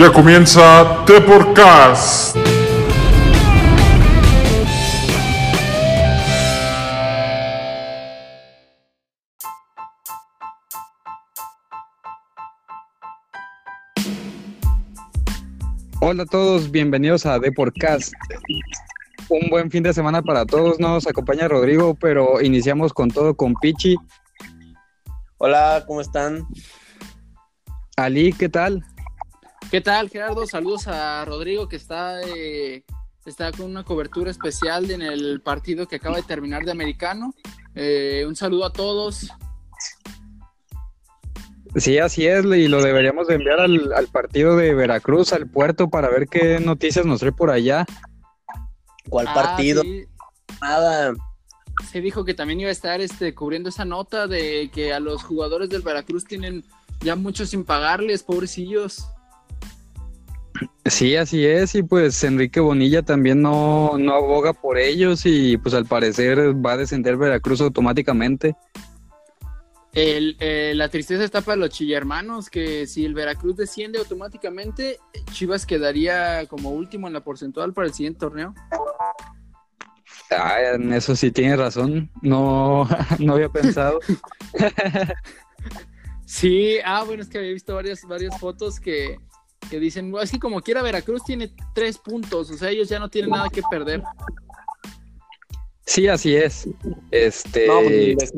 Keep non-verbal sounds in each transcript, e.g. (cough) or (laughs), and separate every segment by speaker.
Speaker 1: Ya comienza The Podcast.
Speaker 2: Hola a todos, bienvenidos a The Podcast. Un buen fin de semana para todos. Nos acompaña Rodrigo, pero iniciamos con todo con Pichi.
Speaker 3: Hola, ¿cómo están?
Speaker 2: Ali, ¿qué tal?
Speaker 4: ¿Qué tal, Gerardo? Saludos a Rodrigo que está, eh, está con una cobertura especial en el partido que acaba de terminar de americano. Eh, un saludo a todos.
Speaker 2: Sí, así es, y lo deberíamos de enviar al, al partido de Veracruz, al puerto, para ver qué noticias nos trae por allá.
Speaker 3: ¿Cuál
Speaker 4: Ah,
Speaker 3: partido?
Speaker 4: sí,
Speaker 3: Nada.
Speaker 4: se dijo que también iba a estar este, cubriendo esa nota de que a los jugadores del Veracruz tienen ya mucho sin pagarles, pobrecillos.
Speaker 2: Sí, así es, y pues Enrique Bonilla también no, no aboga por ellos y pues al parecer va a descender Veracruz automáticamente.
Speaker 4: El, eh, la tristeza está para los chillermanos, que si el Veracruz desciende automáticamente, Chivas quedaría como último en la porcentual para el siguiente torneo.
Speaker 2: Ah, en eso sí tienes razón, no, (laughs) no había pensado. (laughs)
Speaker 4: Sí, ah, bueno, es que había visto varias, varias fotos que, que dicen, "Bueno, es que como quiera Veracruz tiene tres puntos, o sea, ellos ya no tienen nada que perder.
Speaker 2: Sí, así es. Este,
Speaker 3: No, pues,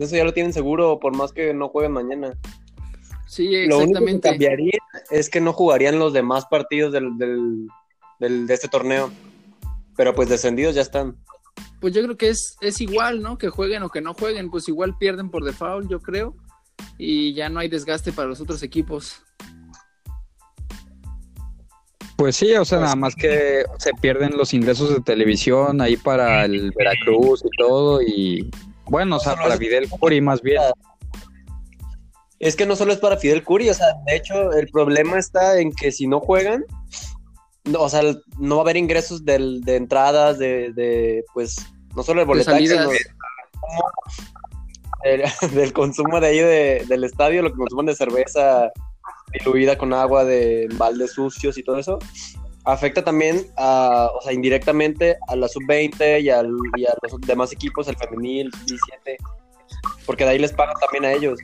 Speaker 3: eso ya lo tienen seguro, por más que no jueguen mañana.
Speaker 4: Sí,
Speaker 3: Lo único que
Speaker 4: exactamente.
Speaker 3: cambiaría es que no jugarían los demás partidos del, del- del- de este torneo. Pero pues descendidos ya están.
Speaker 4: Pues yo creo que es, es igual, ¿no? Que jueguen o que no jueguen, pues igual pierden por default, yo creo. Y ya no hay desgaste para los otros equipos.
Speaker 2: Pues sí, o sea, nada más que se pierden los ingresos de televisión ahí para el Veracruz y todo, y bueno, o sea, para Fidel Curi más bien.
Speaker 3: Es que no solo es para Fidel Curi, o sea, de hecho, el problema está en que si no juegan, no, o sea, no va a haber ingresos del- de entradas, de, de, pues, no solo el boletaje, sino (laughs) del, del consumo de ahí de- del estadio, lo que consuman de cerveza diluida con agua de baldes sucios y todo eso, afecta también, a, o sea, indirectamente a la sub-20 y, al- y a los demás equipos, el femenil, 17, porque de ahí les pagan también a ellos.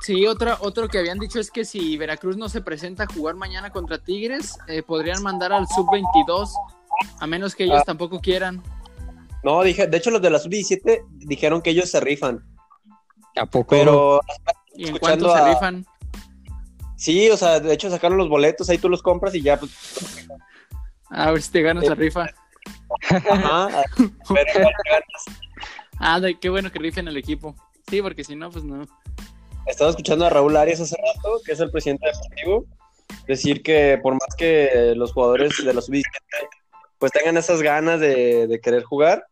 Speaker 4: Sí, otra, otro que habían dicho es que si Veracruz no se presenta a jugar mañana contra Tigres, eh, podrían mandar al sub-22, a menos que ellos
Speaker 3: Ah.
Speaker 4: tampoco quieran.
Speaker 3: No, dije, de hecho los de la sub-17 dijeron que ellos se rifan,
Speaker 2: ¿A poco?
Speaker 3: pero
Speaker 4: ¿Y en cuánto se
Speaker 3: a-
Speaker 4: rifan?
Speaker 3: Sí, o sea, de hecho sacaron los boletos, ahí tú los compras y ya, pues,
Speaker 4: A ver si te ganas la
Speaker 3: Eh.
Speaker 4: rifa.
Speaker 3: ajá, (laughs) pero
Speaker 4: Ah, de- qué bueno que rifen el equipo. Sí, porque si no, pues no.
Speaker 3: estaba escuchando a Raúl Arias hace rato, que es el presidente deportivo, decir que por más que los jugadores de la sub-17 pues tengan esas ganas de, de querer jugar,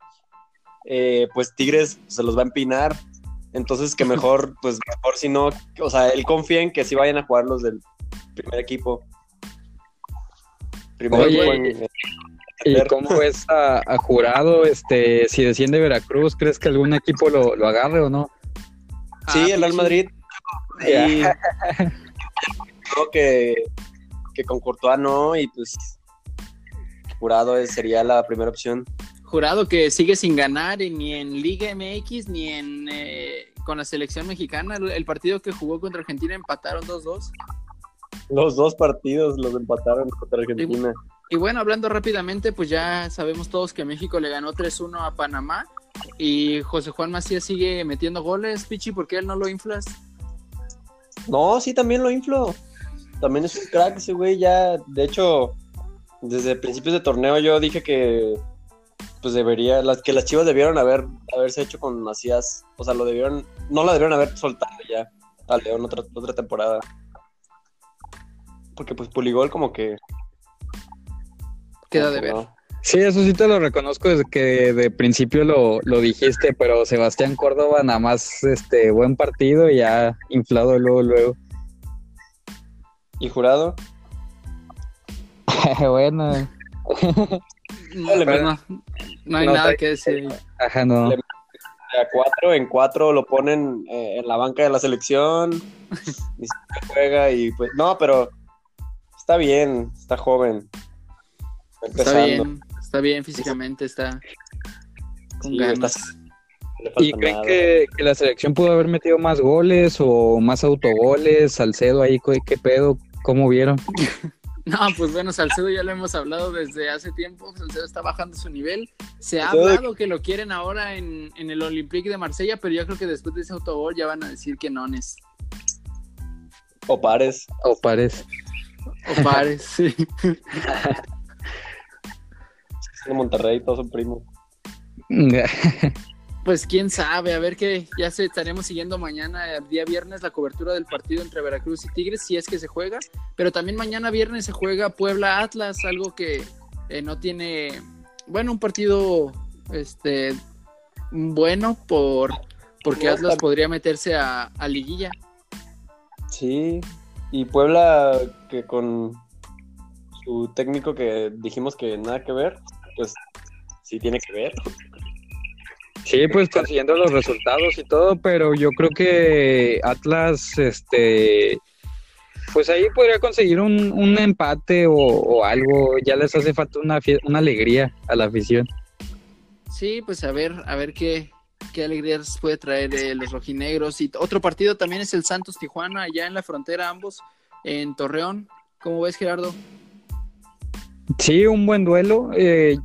Speaker 3: eh, pues Tigres se los va a empinar, entonces que mejor, (laughs) pues mejor si no, o sea, él confía en que sí vayan a jugar los del primer equipo. Primer
Speaker 2: Oye,
Speaker 3: equipo en-
Speaker 2: ¿Y cómo ves a, a Jurado? Este, si desciende Veracruz, ¿crees que algún equipo lo, lo agarre o no?
Speaker 3: Sí,
Speaker 4: Ah,
Speaker 3: el Real. Madrid. (laughs) Y creo que, que con Courtois no, y pues Jurado es- sería la primera opción.
Speaker 4: Jurado que sigue sin ganar ni en Liga MX ni en eh, con la selección mexicana. El, el partido que jugó contra Argentina empataron 2-2.
Speaker 3: Los dos partidos los empataron contra Argentina.
Speaker 4: Y bueno, hablando rápidamente, pues ya sabemos todos que México le ganó 3-1 a Panamá. Y José Juan Macías sigue metiendo goles, Pichi, ¿por qué él no lo inflas?
Speaker 3: No, sí, también lo inflo. También es un crack ese güey, ya, de hecho, desde principios de torneo yo dije que pues debería, las que las chivas debieron haber haberse hecho con Macías, o sea, lo debieron, no lo debieron haber soltado ya a León otra, otra temporada. Porque pues Puligol como que
Speaker 4: Queda
Speaker 3: como
Speaker 4: de
Speaker 3: que
Speaker 4: ver.
Speaker 3: no.
Speaker 2: Sí, eso sí te lo reconozco desde que de principio lo, lo dijiste, pero Sebastián Córdoba nada más este buen partido y ya inflado luego, luego.
Speaker 3: Y jurado, (laughs)
Speaker 2: bueno, (laughs)
Speaker 4: No,
Speaker 3: le
Speaker 4: pues no, no hay
Speaker 2: No,
Speaker 4: nada que decir.
Speaker 2: ajá, no.
Speaker 3: Le- a cuatro, en cuatro lo ponen eh, en la banca de la selección, ni siquiera juega y pues, no, pero está bien, está joven.
Speaker 4: Está bien, está bien físicamente, está con
Speaker 3: Sí,
Speaker 4: ganas.
Speaker 3: está-
Speaker 2: ¿Y creen que, que la selección pudo haber metido más goles o más autogoles? Salcedo ahí, ¿qué, qué pedo? ¿Cómo vieron? (laughs)
Speaker 4: No, pues bueno, Salcedo ya lo hemos hablado desde hace tiempo. Salcedo está bajando su nivel. Se ha
Speaker 3: Salcedo de-
Speaker 4: hablado que lo quieren ahora en, en el Olympique de Marsella, pero yo creo que después de ese autogol ya van a decir que no es.
Speaker 3: O pares.
Speaker 2: O parece.
Speaker 4: O pares, sí. (laughs)
Speaker 3: De Monterrey, todos son primos. (laughs)
Speaker 4: Pues quién sabe, a ver que ya se estaremos siguiendo mañana, el día viernes, la cobertura del partido entre Veracruz y Tigres, si es que se juega. Pero también mañana viernes se juega Puebla Atlas, algo que eh, no tiene, bueno, un partido este bueno por porque
Speaker 3: No,
Speaker 4: Atlas podría meterse a, a liguilla.
Speaker 3: Sí. Y Puebla, que con su técnico que dijimos que nada que ver, pues sí tiene que ver.
Speaker 2: Sí, pues consiguiendo los resultados y todo, pero yo creo que Atlas, este, pues ahí podría conseguir un, un empate o, o algo. Ya les hace falta una, una alegría a la afición.
Speaker 4: Sí, pues a ver, a ver qué, qué alegrías puede traer eh, los rojinegros. Y otro partido también es el Santos Tijuana, allá en la frontera, ambos en Torreón. ¿Cómo ves, Gerardo?
Speaker 2: Sí, un buen duelo. eh,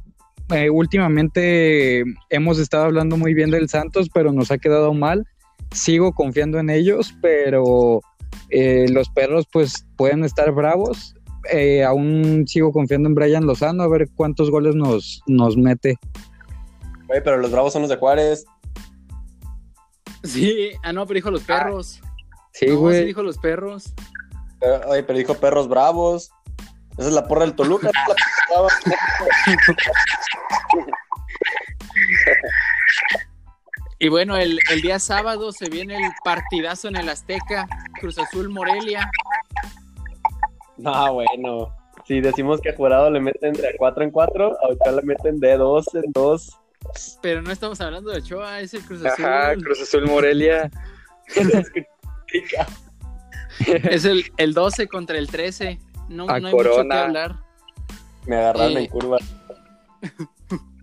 Speaker 2: eh, últimamente hemos estado hablando muy bien del Santos, pero nos ha quedado mal. Sigo confiando en ellos, pero eh, los perros pues pueden estar bravos. Eh, aún sigo confiando en Brian Lozano a ver cuántos goles nos, nos mete.
Speaker 3: Güey, pero los bravos son los de Juárez.
Speaker 4: Sí, ah, no, pero dijo los perros.
Speaker 2: Sí,
Speaker 4: no, sí
Speaker 2: güey.
Speaker 4: dijo los perros.
Speaker 3: Pero, oye, pero dijo perros bravos. Esa es la porra del Toluca. la porra brava.
Speaker 4: Y bueno, el, el día sábado se viene el partidazo en el Azteca, Cruz Azul Morelia.
Speaker 3: No, bueno. Si decimos que a Jurado le meten de 4 en 4, ahorita le meten de 2 en 2.
Speaker 4: Pero no estamos hablando de Ochoa, es el Cruz Azul.
Speaker 2: Ajá, Cruz Azul Morelia. (laughs)
Speaker 4: Es el, el 12 contra el 13. No,
Speaker 2: A
Speaker 4: no hay mucho que hablar.
Speaker 3: Me agarraron
Speaker 4: Eh.
Speaker 3: en curva. (laughs)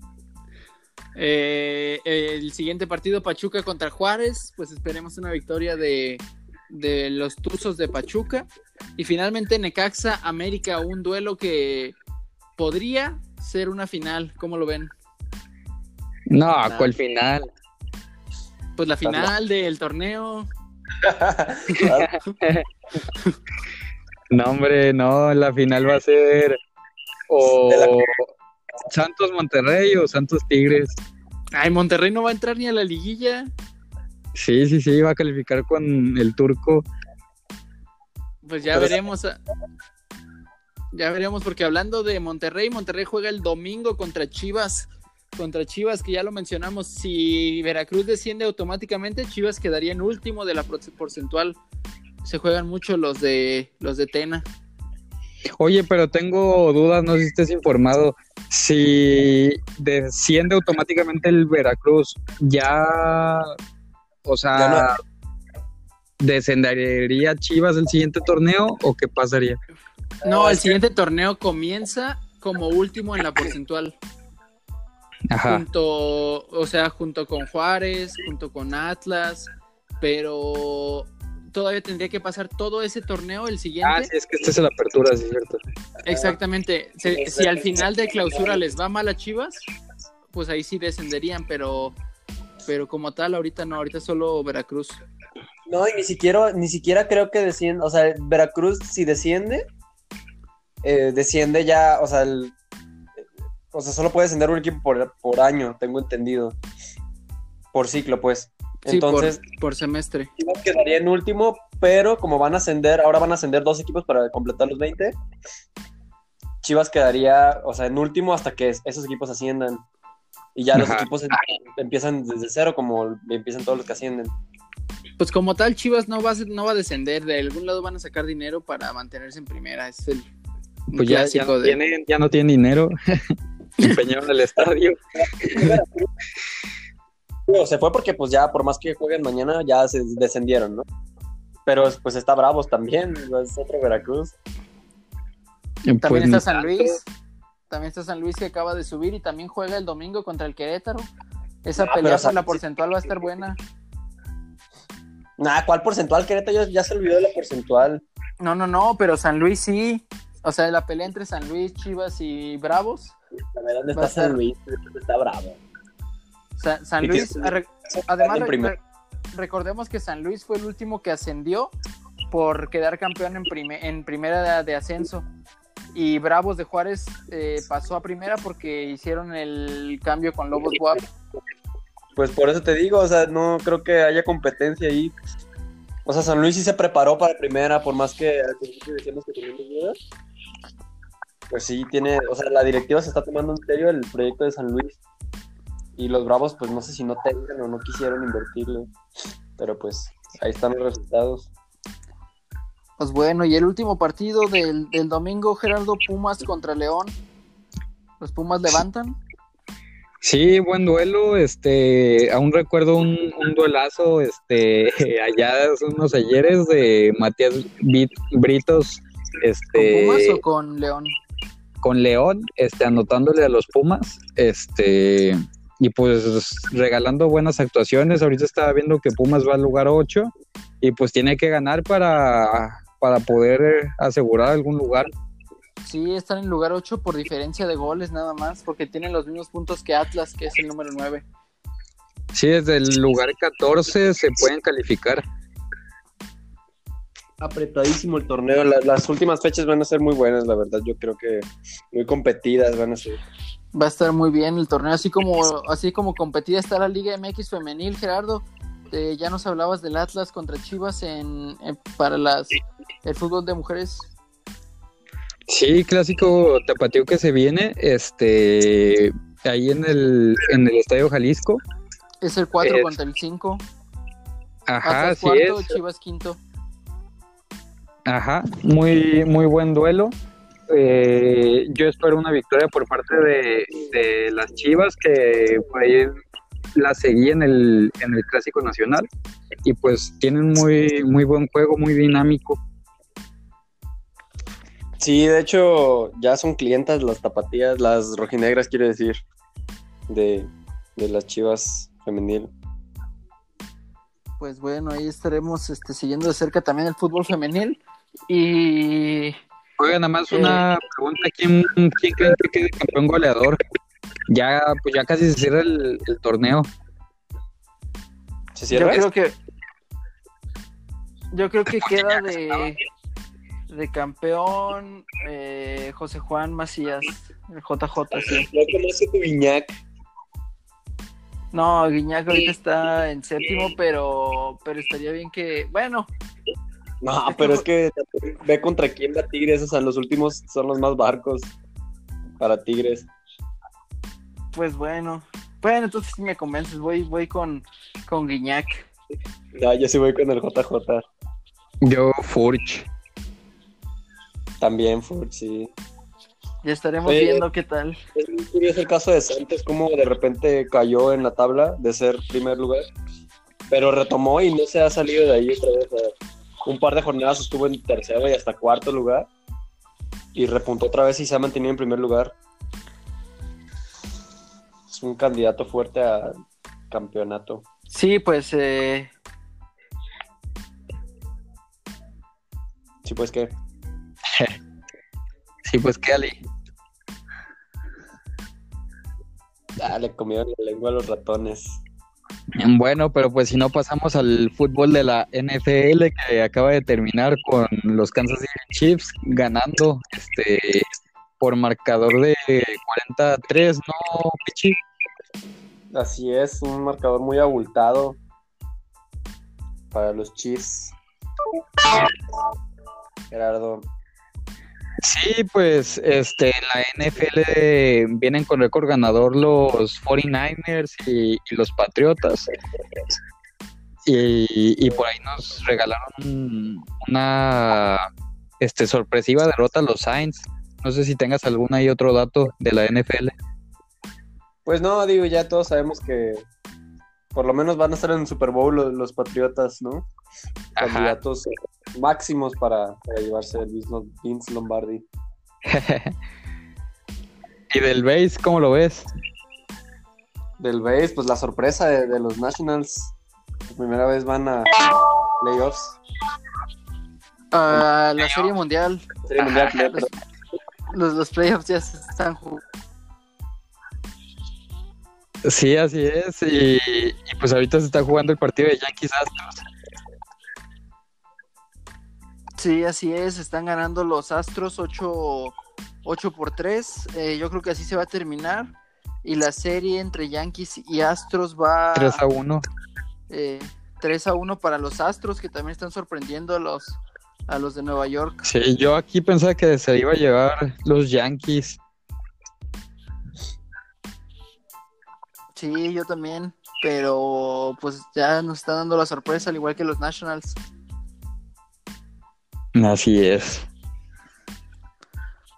Speaker 4: Eh, el siguiente partido, Pachuca contra Juárez. Pues esperemos una victoria de, de los Tuzos de Pachuca. Y finalmente Necaxa América, un duelo que podría ser una final. ¿Cómo lo ven?
Speaker 2: No, ¿cuál final?
Speaker 4: Pues la final del torneo. (laughs) (laughs)
Speaker 2: No, hombre, no, la final va a ser o Santos Monterrey o Santos Tigres.
Speaker 4: Ay, Monterrey no va a entrar ni a la liguilla.
Speaker 2: Sí, sí, sí, va a calificar con el turco.
Speaker 4: Pues ya
Speaker 3: Pero-
Speaker 4: veremos. a- Ya veremos, porque hablando de Monterrey, Monterrey juega el domingo contra Chivas. Contra Chivas, que ya lo mencionamos. Si Veracruz desciende automáticamente, Chivas quedaría en último de la por- porcentual. Se juegan mucho los de los de Tena.
Speaker 2: Oye, pero tengo dudas, no sé si estés informado. Si desciende automáticamente el Veracruz, ya, o sea,
Speaker 3: Ya
Speaker 2: ¿descendería Chivas el siguiente torneo o qué pasaría?
Speaker 4: No, el
Speaker 3: es que-
Speaker 4: siguiente torneo comienza como último en la porcentual.
Speaker 2: Ajá.
Speaker 4: junto, o sea, junto con Juárez, junto con Atlas, pero todavía tendría que pasar todo ese torneo el siguiente.
Speaker 2: Ah, sí, es que esta es la apertura, sí, es cierto.
Speaker 4: Exactamente. Se- si al final de clausura les va mal a Chivas, pues ahí sí descenderían, pero pero como tal ahorita no, ahorita solo Veracruz.
Speaker 3: No, y ni siquiera, ni siquiera creo que descienda. O sea, Veracruz, si desciende, eh, desciende ya, o sea, el- o sea, solo puede descender un equipo por, por año, tengo entendido. Por ciclo, pues.
Speaker 4: Sí,
Speaker 3: Entonces,
Speaker 4: por, semestre.
Speaker 3: Chivas quedaría en último, pero como van a ascender, ahora van a ascender dos equipos para completar los 20. Chivas quedaría, o sea, en último hasta que esos equipos asciendan. Y ya los
Speaker 2: Ajá.
Speaker 3: equipos em- empiezan desde cero, como empiezan todos los que ascienden.
Speaker 4: Pues como tal Chivas no va a, no va a descender, de algún lado van a sacar dinero para mantenerse en primera, es el
Speaker 2: Pues ya, no
Speaker 4: de
Speaker 2: tienen, ya no tienen dinero. Empeñaron (laughs) el estadio. (laughs)
Speaker 3: Digo, se fue porque pues ya por más que jueguen mañana ya se descendieron, ¿no? Pero pues está Bravos también, es otro Veracruz.
Speaker 4: También
Speaker 2: Pues
Speaker 4: está San. Luis. También está San Luis que acaba de subir y también juega el domingo contra el Querétaro. Esa
Speaker 3: Ah,
Speaker 4: pelea por la porcentual va a estar buena.
Speaker 3: Nah, ¿cuál porcentual? Querétaro ya, ya se olvidó de la porcentual.
Speaker 4: No, no, no, pero San Luis sí. O sea, la pelea entre San Luis, Chivas y Bravos.
Speaker 3: A ver, ¿dónde está San Luis? ¿Dónde está Bravo?
Speaker 4: Sa- San Luis, además, re- recordemos que San Luis fue el último que ascendió por quedar campeón en, prime- en primera de, ascenso. Y Bravos de Juárez eh, pasó a primera porque hicieron el cambio con Lobos Guap.
Speaker 3: Pues por eso te digo, o sea, no creo que haya competencia ahí. O sea, San Luis sí se preparó para primera, por más que al principio decíamos que teníamos dudas. Pues sí, tiene, o sea, la directiva se está tomando en serio el proyecto de San Luis. Y los Bravos, pues no sé si no tengan o no quisieron invertirle. Pero pues ahí están los resultados.
Speaker 4: Pues bueno, y el último partido del, del domingo, Gerardo Pumas contra León. Los Pumas levantan.
Speaker 2: Sí, buen duelo. Este, aún recuerdo un, un duelazo, este, (laughs) allá hace unos ayeres de Matías Britos,
Speaker 4: ¿Con
Speaker 2: este,
Speaker 4: Pumas o con León?
Speaker 2: con León, este, anotándole a los Pumas, este, y pues regalando buenas actuaciones. Ahorita estaba viendo que Pumas va al lugar 8 y pues tiene que ganar para, para poder eh, asegurar algún lugar.
Speaker 4: Sí, están en lugar 8 por diferencia de goles nada más, porque tienen los mismos puntos que Atlas, que es el número 9.
Speaker 2: Sí, desde el lugar 14 se pueden calificar.
Speaker 3: Apretadísimo el torneo. La- las últimas fechas van a ser muy buenas, la verdad. Yo creo que muy competidas van a ser.
Speaker 4: Va a estar muy bien el torneo, así como así como competida está la Liga MX femenil, Gerardo. Eh, ya nos hablabas del Atlas contra Chivas en, en- para las el fútbol de mujeres.
Speaker 2: Sí, clásico tapatío que se viene, este, ahí en el, en el Estadio Jalisco.
Speaker 4: Es el 4
Speaker 2: Es-
Speaker 4: contra el 5.
Speaker 2: Ajá,
Speaker 4: Atlas
Speaker 2: sí
Speaker 4: cuarto,
Speaker 2: es.
Speaker 4: Chivas quinto.
Speaker 2: Ajá, muy, muy buen duelo. Eh, yo espero una victoria por parte de, de las Chivas, que por ahí la seguí en el, en el Clásico Nacional. Y pues tienen muy, muy buen juego, muy dinámico.
Speaker 3: Sí, de hecho, ya son clientas las tapatías, las rojinegras, quiero decir, de, de las chivas femenil.
Speaker 4: Pues bueno, ahí estaremos este, siguiendo de cerca también el fútbol femenil. Y
Speaker 2: Oiga, nada más una pregunta: ¿quién, quién creen que quede campeón goleador? Ya, pues ya casi se cierra el, el torneo.
Speaker 3: ¿Se
Speaker 4: yo creo que yo creo que queda de, de campeón eh, José Juan Macías, el JJ, sí.
Speaker 3: No conoce tu Viñac.
Speaker 4: No, Guiñac ahorita está en séptimo, pero, pero estaría bien que, bueno,
Speaker 3: No, pero es que ve contra quién va Tigres, o sea, los últimos son los más barcos para Tigres.
Speaker 4: pues bueno. Bueno, entonces sí me convences, voy, voy con, con Guiñac.
Speaker 3: No, yo sí voy con el JJ.
Speaker 2: Yo, Furch.
Speaker 3: También, Ford, sí.
Speaker 4: Ya estaremos
Speaker 3: Oye,
Speaker 4: viendo qué tal.
Speaker 3: Es muy curioso el caso de Santos, como de repente cayó en la tabla de ser primer lugar, pero retomó y no se ha salido de ahí otra vez. Un par de jornadas estuvo en tercero y hasta cuarto lugar y repuntó otra vez y se ha mantenido en primer lugar. Es un candidato fuerte a campeonato.
Speaker 4: Sí, pues eh,
Speaker 3: Sí, pues que
Speaker 2: Sí, pues qué, Ali.
Speaker 3: ah, le comieron la lengua a los ratones.
Speaker 2: Bueno, pero pues si no pasamos al fútbol de la NFL que acaba de terminar con los Kansas City Chiefs ganando este por marcador de 43, ¿no, Pichi?
Speaker 3: Así es, un marcador muy abultado para los Chiefs. Gerardo,
Speaker 2: Sí, pues este en la NFL vienen con récord ganador los 49ers y, y los Patriotas. Y, y por ahí nos regalaron una este sorpresiva derrota a los Saints. No sé si tengas algún ahí otro dato de la NFL.
Speaker 3: Pues no, digo, ya todos sabemos que por lo menos van a estar en el Super Bowl los, los Patriotas, ¿no?
Speaker 2: Ajá.
Speaker 3: Candidatos máximos para, para llevarse el Vince Lom- Vince Lombardi. (laughs)
Speaker 2: ¿Y del base, cómo lo ves?
Speaker 3: Del base, pues la sorpresa de, de los Nationals. Por primera vez van a playoffs.
Speaker 4: Ah, la Serie Mundial.
Speaker 3: Serie Mundial, pero-
Speaker 4: Los, los playoffs ya se están jugando.
Speaker 2: Sí, así es. Y, y pues ahorita se está jugando el partido de Yankees Astros.
Speaker 4: Sí, así es. Están ganando los Astros 8, 8 por 3. Eh, yo creo que así se va a terminar. Y la serie entre Yankees y Astros va
Speaker 2: 3 a 1.
Speaker 4: eh, 3 a 1 para los Astros, que también están sorprendiendo a los, a los de Nueva York.
Speaker 2: Sí, yo aquí pensaba que se iba a llevar los Yankees.
Speaker 4: Sí, yo también. Pero pues ya nos está dando la sorpresa, al igual que los Nationals.
Speaker 2: Así es.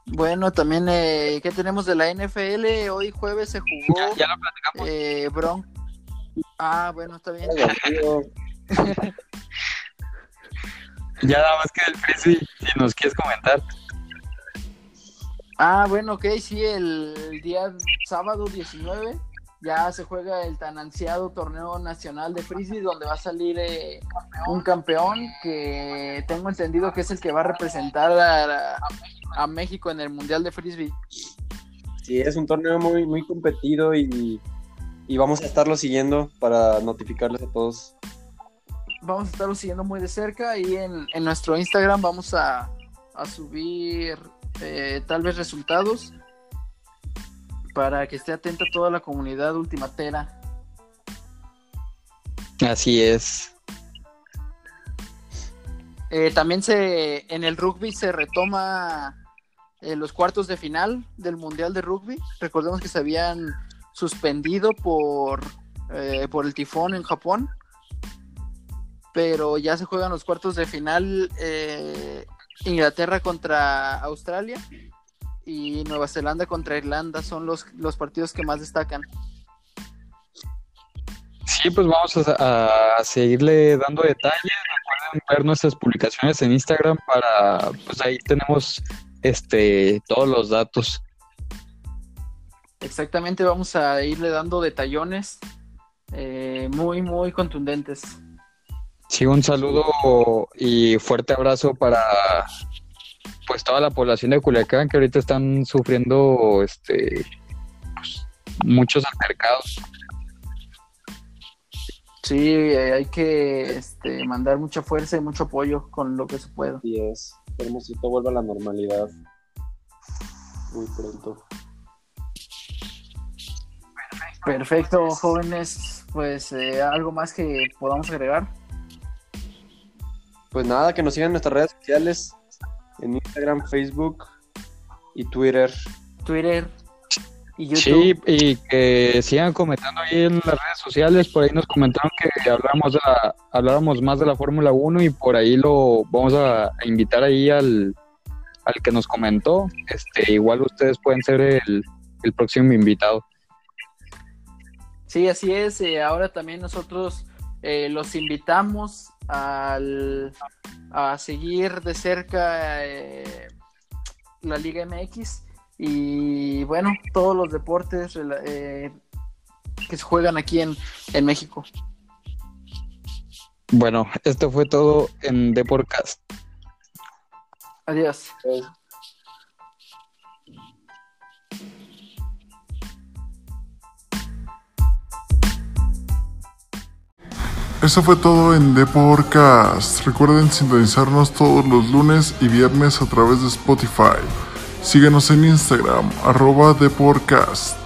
Speaker 4: Bueno, también, eh, ¿qué tenemos de la NFL? Hoy jueves se jugó
Speaker 2: Ya, ya lo platicamos.
Speaker 4: eh, Bron. Ah, bueno, está bien. (laughs)
Speaker 2: Ya nada más que el frisbee, si nos quieres comentar.
Speaker 4: Ah, bueno, ok, sí, el día sábado 19 ya se juega el tan ansiado torneo nacional de frisbee donde va a salir eh, un campeón que tengo entendido que es el que va a representar a, a México en el Mundial de Frisbee.
Speaker 3: Sí, es un torneo muy, muy competido y, y vamos a estarlo siguiendo para notificarles a todos.
Speaker 4: Vamos a estarlo siguiendo muy de cerca y en, en nuestro Instagram vamos a, a subir eh, tal vez resultados para que esté atenta toda la comunidad ultimatera.
Speaker 2: Así es.
Speaker 4: Eh, también se en el rugby se retoma eh, los cuartos de final del Mundial de Rugby. Recordemos que se habían suspendido por, eh, por el tifón en Japón. Pero ya se juegan los cuartos de final eh, Inglaterra contra Australia y Nueva Zelanda contra Irlanda. Son los, los partidos que más destacan.
Speaker 2: Sí, pues vamos a, a seguirle dando detalles. Recuerden ver nuestras publicaciones en Instagram para, pues ahí tenemos este todos los datos.
Speaker 4: Exactamente, vamos a irle dando detallones eh, muy, muy contundentes.
Speaker 2: Sí, un saludo y fuerte abrazo para pues toda la población de Culiacán que ahorita están sufriendo este pues, muchos altercados.
Speaker 4: Sí, hay que este, mandar mucha fuerza y mucho apoyo con lo que se pueda.
Speaker 3: Así es. Esperemos que todo vuelva a la normalidad muy pronto.
Speaker 4: Perfecto, jóvenes. Pues eh, algo más que podamos agregar.
Speaker 3: Pues nada, que nos sigan en nuestras redes sociales, en Instagram, Facebook y Twitter.
Speaker 4: Twitter y YouTube.
Speaker 2: Sí, y que sigan comentando ahí en las redes sociales, por ahí nos comentaron que hablamos de la- habláramos más de la Fórmula 1 y por ahí lo vamos a, a invitar ahí al, al que nos comentó. Este, igual ustedes pueden ser el, el próximo invitado.
Speaker 4: Sí, así es. eh, ahora también nosotros eh, los invitamos al, a seguir de cerca eh, la Liga MX y bueno, todos los deportes eh, que se juegan aquí en, en México.
Speaker 2: Bueno, esto fue todo en The Podcast.
Speaker 4: Adiós.
Speaker 1: Eso fue todo en The Podcast. Recuerden sintonizarnos todos los lunes y viernes a través de Spotify. Síguenos en Instagram, arroba The Podcast.